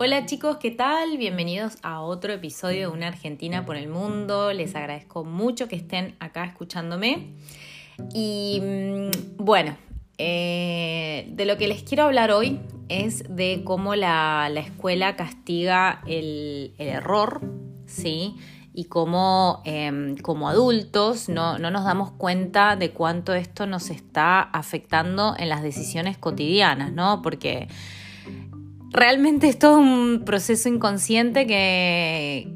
Hola chicos, ¿qué tal? Bienvenidos a otro episodio de Una Argentina por el Mundo. Les agradezco mucho que estén acá escuchándome. Y mm, bueno, eh, de lo que les quiero hablar hoy es de cómo la, escuela castiga el, error, ¿sí? Y cómo em, como adultos no, no nos damos cuenta de cuánto esto nos está afectando en las decisiones cotidianas, ¿no? Porque realmente es todo un proceso inconsciente que,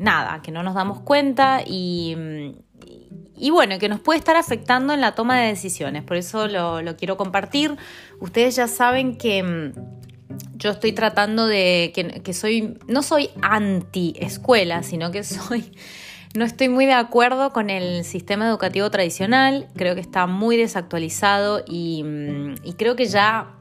nada, que no nos damos cuenta y, y, bueno, que nos puede estar afectando en la toma de decisiones. Por eso lo, quiero compartir. Ustedes ya saben que mm, yo estoy tratando de que, que soy, no soy anti escuela, sino que soy... No estoy muy de acuerdo con el sistema educativo tradicional, creo que está muy desactualizado y, mm, y creo que ya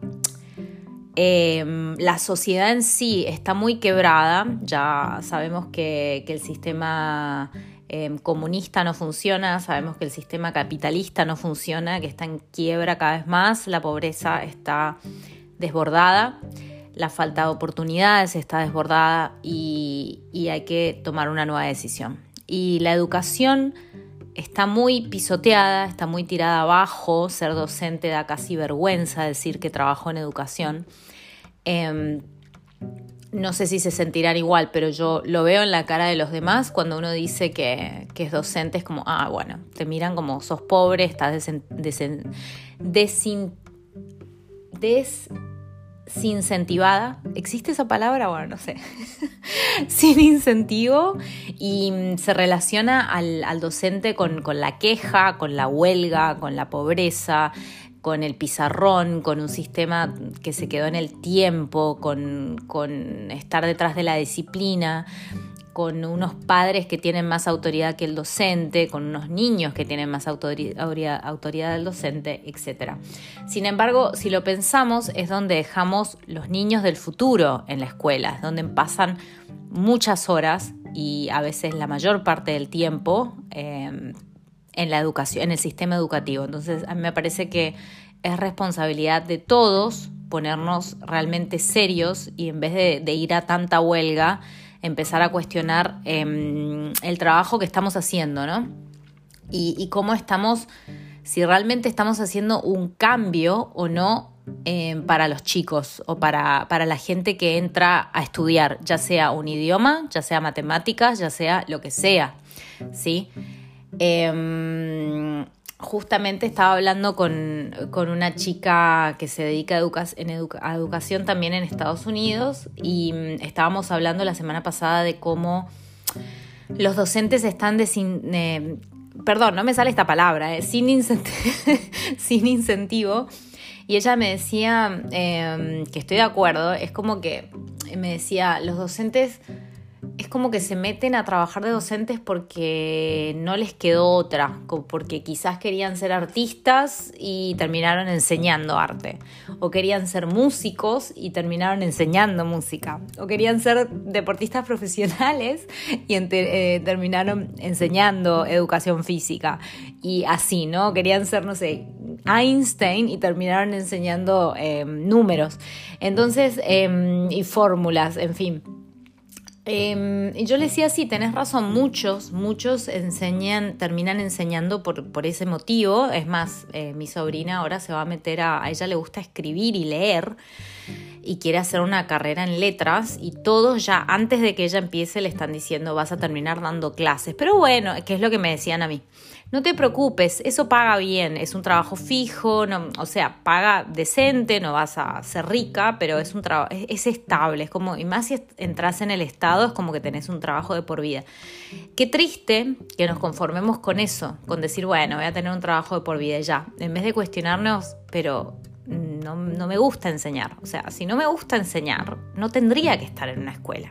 Em, la sociedad en sí está muy quebrada, ya sabemos que, el sistema em, comunista no funciona, sabemos que el sistema capitalista no funciona, que está en quiebra cada vez más, la pobreza está desbordada, la falta de oportunidades está desbordada y, y hay que tomar una nueva decisión. Y la educación está muy pisoteada, está muy tirada abajo, ser docente da casi vergüenza decir que trabajo en educación. Em, no sé si se sentirán igual, pero yo lo veo en la cara de los demás cuando uno dice que, es docente, es como, ah, bueno, te miran como sos pobre, estás desincentivada. ¿Existe esa palabra? Bueno, no sé. Sin incentivo y mm, se relaciona al, docente con, con la queja, con la huelga, con la pobreza, con el pizarrón, con un sistema que se quedó en el tiempo, con, estar detrás de la disciplina, con unos padres que tienen más autoridad que el docente, con unos niños que tienen más autoridad, del docente, etc. Sin embargo, si lo pensamos, es donde dejamos los niños del futuro en la escuela, es donde pasan muchas horas y a veces la mayor parte del tiempo eh, en la educación, en el sistema educativo. Entonces, a mí me parece que es responsabilidad de todos ponernos realmente serios y en vez de, ir a tanta huelga, empezar a cuestionar em, el trabajo que estamos haciendo, ¿no? Y, cómo estamos, si realmente estamos haciendo un cambio o no em, para los chicos o para, para la gente que entra a estudiar, ya sea un idioma, ya sea matemáticas, ya sea lo que sea, ¿sí? Em, justamente estaba hablando con, una chica que se dedica a, educación también en Estados Unidos y mm, estábamos hablando la semana pasada de cómo los docentes están eh, perdón, no me sale esta palabra, eh, sin, sin incentivo. Y ella me decía em, que estoy de acuerdo, es como que me decía, los docentes es como que se meten a trabajar de docentes porque no les quedó otra, porque quizás querían ser artistas y terminaron enseñando arte, o querían ser músicos y terminaron enseñando música, o querían ser deportistas profesionales y eh, terminaron enseñando educación física, y así, ¿no? Querían ser, no sé, Einstein y terminaron enseñando eh, números, entonces, em, y fórmulas, en fin. Em, y yo le decía, sí, tenés razón, muchos, muchos enseñan, terminan enseñando por, por ese motivo. Es más, eh, mi sobrina ahora se va a meter a, a ella le gusta escribir y leer y quiere hacer una carrera en letras y todos ya antes de que ella empiece le están diciendo vas a terminar dando clases. Pero bueno, que es lo que me decían a mí. No te preocupes, eso paga bien, es un trabajo fijo, o sea, paga decente, no vas a ser rica, pero es un trabajo, es, estable, es como, y más si entras en el Estado, es como que tenés un trabajo de por vida. Qué triste que nos conformemos con eso, con decir, bueno, voy a tener un trabajo de por vida ya, en vez de cuestionarnos, pero no, no, me gusta enseñar. O sea, si no me gusta enseñar, no tendría que estar en una escuela.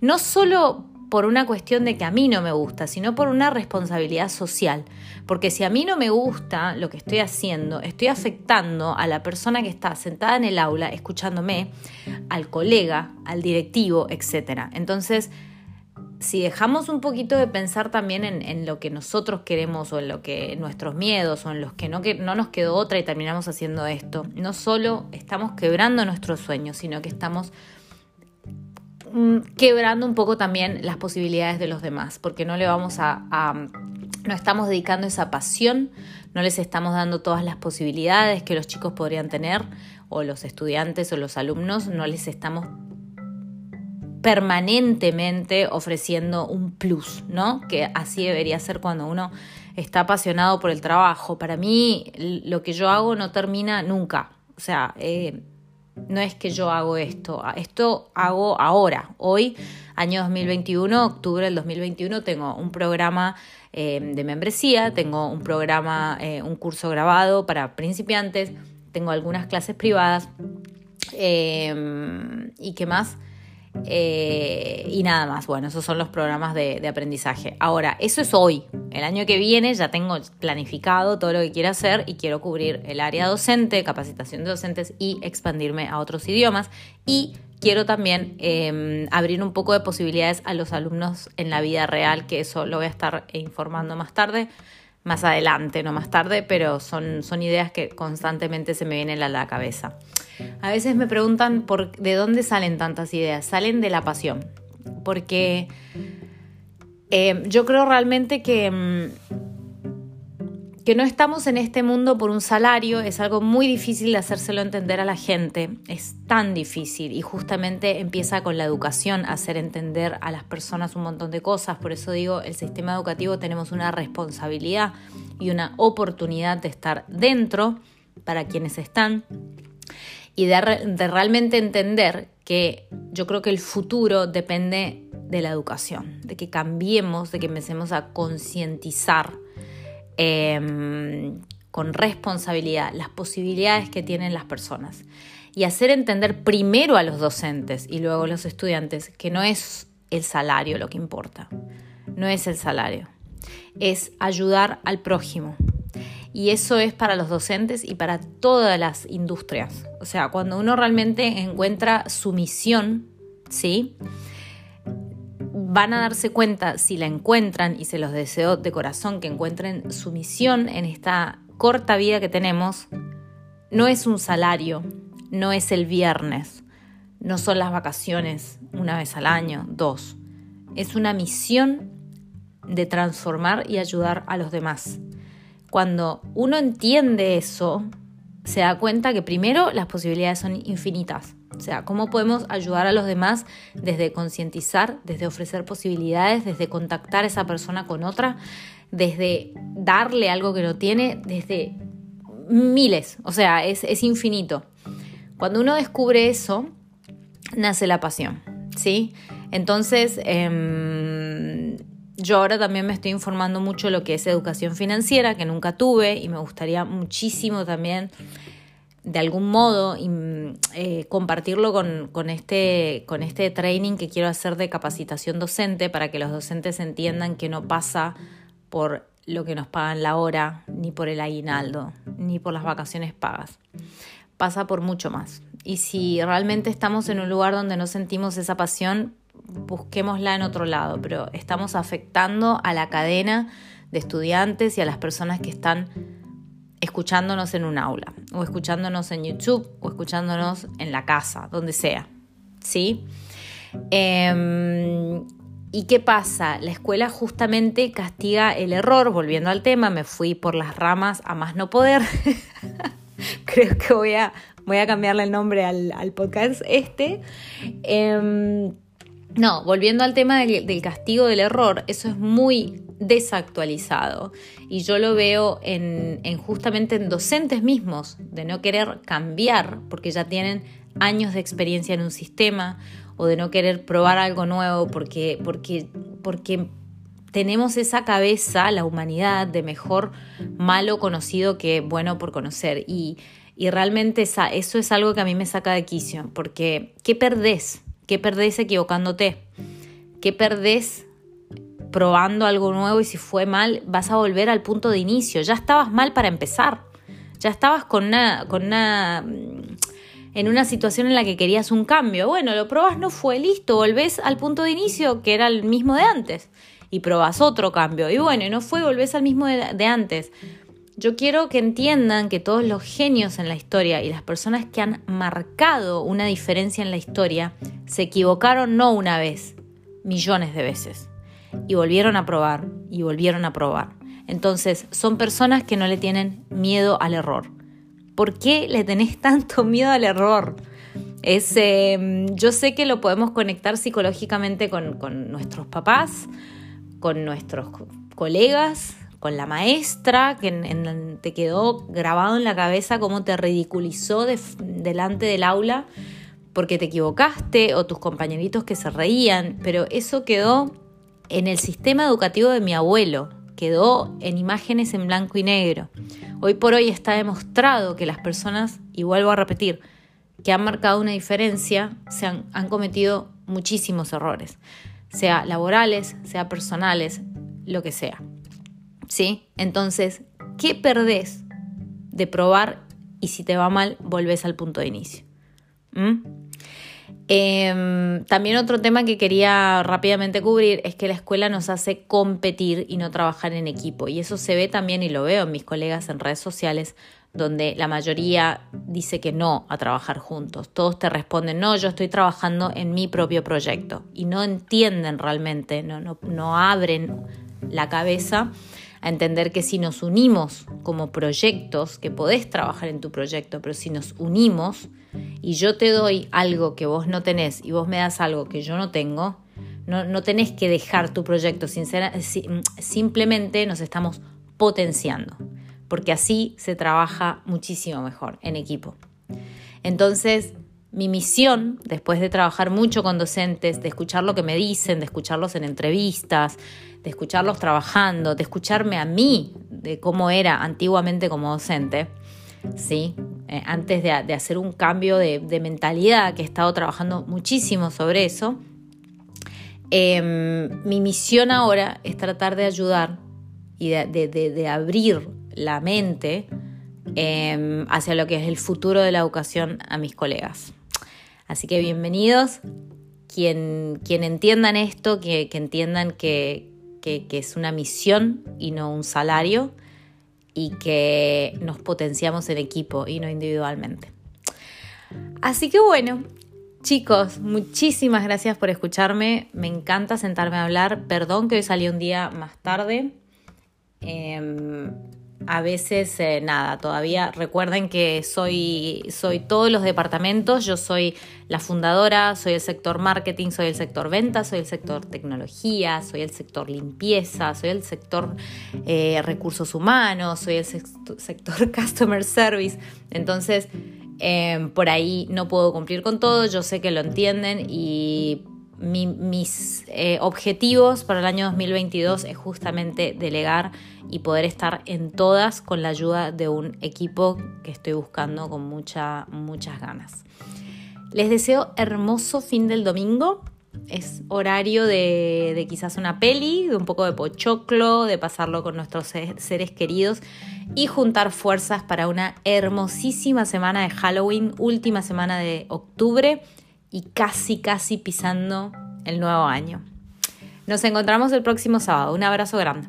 No solo por una cuestión de que a mí no me gusta, sino por una responsabilidad social. Porque si a mí no me gusta lo que estoy haciendo, estoy afectando a la persona que está sentada en el aula escuchándome, al colega, al directivo, etc. Entonces, si dejamos un poquito de pensar también en, lo que nosotros queremos o en lo que nuestros miedos o en los que no, que no nos quedó otra y terminamos haciendo esto, no solo estamos quebrando nuestros sueños, sino que estamos quebrando un poco también las posibilidades de los demás, porque no le vamos a, a no estamos dedicando esa pasión, no les estamos dando todas las posibilidades que los chicos podrían tener, o los estudiantes o los alumnos, no les estamos permanentemente ofreciendo un plus, ¿no? Que así debería ser cuando uno está apasionado por el trabajo. Para mí, lo que yo hago no termina nunca. O sea, eh, no es que yo hago esto, esto hago ahora, hoy, año 2021, octubre del 2021, tengo un programa eh, de membresía, tengo un programa, eh, un curso grabado para principiantes, tengo algunas clases privadas y qué más. Eh, y nada más, bueno, esos son los programas de, aprendizaje. Ahora, eso es hoy. El año que viene ya tengo planificado todo lo que quiero hacer y quiero cubrir el área docente, capacitación de docentes y expandirme a otros idiomas. Y quiero también em, abrir un poco de posibilidades a los alumnos en la vida real, que eso lo voy a estar informando más tarde más adelante, no más tarde, pero son, son ideas que constantemente se me vienen a la cabeza. A veces me preguntan por, de dónde salen tantas ideas. Salen de la pasión, porque eh, yo creo realmente que... Mm, que no estamos en este mundo por un salario es algo muy difícil de hacérselo entender a la gente, es tan difícil y justamente empieza con la educación, hacer entender a las personas un montón de cosas, por eso digo, el sistema educativo tenemos una responsabilidad y una oportunidad de estar dentro para quienes están y de, de realmente entender que yo creo que el futuro depende de la educación, de que cambiemos, de que empecemos a concientizar Em, con responsabilidad las posibilidades que tienen las personas y hacer entender primero a los docentes y luego a los estudiantes que no es el salario lo que importa, no es el salario, es ayudar al prójimo. Y eso es para los docentes y para todas las industrias. O sea, cuando uno realmente encuentra su misión, ¿sí? Van a darse cuenta si la encuentran, y se los deseo de corazón que encuentren su misión en esta corta vida que tenemos, no es un salario, no es el viernes, no son las vacaciones una vez al año, dos. Es una misión de transformar y ayudar a los demás. Cuando uno entiende eso, se da cuenta que primero las posibilidades son infinitas. O sea, cómo podemos ayudar a los demás desde concientizar, desde ofrecer posibilidades, desde contactar a esa persona con otra, desde darle algo que no tiene, desde miles. O sea, es, infinito. Cuando uno descubre eso, nace la pasión, ¿sí? Entonces, em, yo ahora también me estoy informando mucho de lo que es educación financiera, que nunca tuve, y me gustaría muchísimo también de algún modo eh, compartirlo con, este, con este training que quiero hacer de capacitación docente para que los docentes entiendan que no pasa por lo que nos pagan la hora, ni por el aguinaldo, ni por las vacaciones pagas. Pasa por mucho más. Y si realmente estamos en un lugar donde no sentimos esa pasión, busquémosla en otro lado, pero estamos afectando a la cadena de estudiantes y a las personas que están escuchándonos en un aula, o escuchándonos en YouTube, o escuchándonos en la casa, donde sea. ¿Sí? Em, ¿Y qué pasa? La escuela justamente castiga el error, volviendo al tema, me fui por las ramas a más no poder. Creo que voy a, voy a cambiarle el nombre al, podcast este. Em, no, volviendo al tema del, castigo del error, eso es muy desactualizado y yo lo veo en, justamente en docentes mismos de no querer cambiar porque ya tienen años de experiencia en un sistema o de no querer probar algo nuevo porque, porque, porque tenemos esa cabeza, la humanidad, de mejor malo conocido que bueno por conocer y, y realmente eso es algo que a mí me saca de quicio porque ¿qué perdés? ¿Qué perdés equivocándote? ¿Qué perdés probando algo nuevo y si fue mal vas a volver al punto de inicio? Ya estabas mal para empezar. Ya estabas con una, con una mm, en una situación en la que querías un cambio. Bueno, lo probas, no fue listo, volvés al punto de inicio que era el mismo de antes y probas otro cambio. Y bueno, no fue, volvés al mismo de antes. Yo quiero que entiendan que todos los genios en la historia y las personas que han marcado una diferencia en la historia se equivocaron no una vez, millones de veces. Y volvieron a probar y volvieron a probar. Entonces, son personas que no le tienen miedo al error. ¿Por qué le tenés tanto miedo al error? Es, em, yo sé que lo podemos conectar psicológicamente con, nuestros papás, con nuestros colegas, con la maestra, que te quedó grabado en la cabeza cómo te ridiculizó delante del aula porque te equivocaste o tus compañeritos que se reían, pero eso quedó en el sistema educativo de mi abuelo, quedó en imágenes en blanco y negro. Hoy por hoy está demostrado que las personas, y vuelvo a repetir, que han marcado una diferencia, se han, cometido muchísimos errores, sea laborales, sea personales, lo que sea. ¿Sí? Entonces, ¿qué perdés de probar y si te va mal, volvés al punto de inicio? ¿Mm? Em, también otro tema que quería rápidamente cubrir es que la escuela nos hace competir y no trabajar en equipo. Y eso se ve también y lo veo en mis colegas en redes sociales, donde la mayoría dice que no a trabajar juntos. Todos te responden, no, yo estoy trabajando en mi propio proyecto. Y no entienden realmente, no, no, no abren la cabeza a entender que si nos unimos como proyectos, que podés trabajar en tu proyecto, pero si nos unimos y yo te doy algo que vos no tenés y vos me das algo que yo no tengo, no, tenés que dejar tu proyecto, simplemente nos estamos potenciando, porque así se trabaja muchísimo mejor en equipo. Entonces, mi misión, después de trabajar mucho con docentes, de escuchar lo que me dicen, de escucharlos en entrevistas, de escucharlos trabajando, de escucharme a mí de cómo era antiguamente como docente, ¿sí? Eh, antes de, hacer un cambio de, mentalidad, que he estado trabajando muchísimo sobre eso, em, mi misión ahora es tratar de ayudar y de, abrir la mente em, hacia lo que es el futuro de la educación a mis colegas. Así que bienvenidos, quien, quien entiendan esto, que entiendan que, que, es una misión y no un salario y que nos potenciamos en equipo y no individualmente. Así que bueno, chicos, muchísimas gracias por escucharme. Me encanta sentarme a hablar. Perdón que hoy salí un día más tarde. Em, a veces eh, nada, todavía recuerden que soy, soy todos los departamentos, yo soy la fundadora, soy el sector marketing, soy el sector ventas, soy el sector tecnología, soy el sector limpieza, soy el sector eh, recursos humanos, soy el sector customer service. Entonces, em, por ahí no puedo cumplir con todo, yo sé que lo entienden y mis eh, objetivos para el año 2022 es justamente delegar y poder estar en todas con la ayuda de un equipo que estoy buscando con mucha, muchas ganas. Les deseo hermoso fin del domingo. Es horario de, de quizás una peli, de un poco de pochoclo, de pasarlo con nuestros seres queridos y juntar fuerzas para una hermosísima semana de Halloween, última semana de octubre y casi, casi pisando el nuevo año. Nos encontramos el próximo sábado. Un abrazo grande.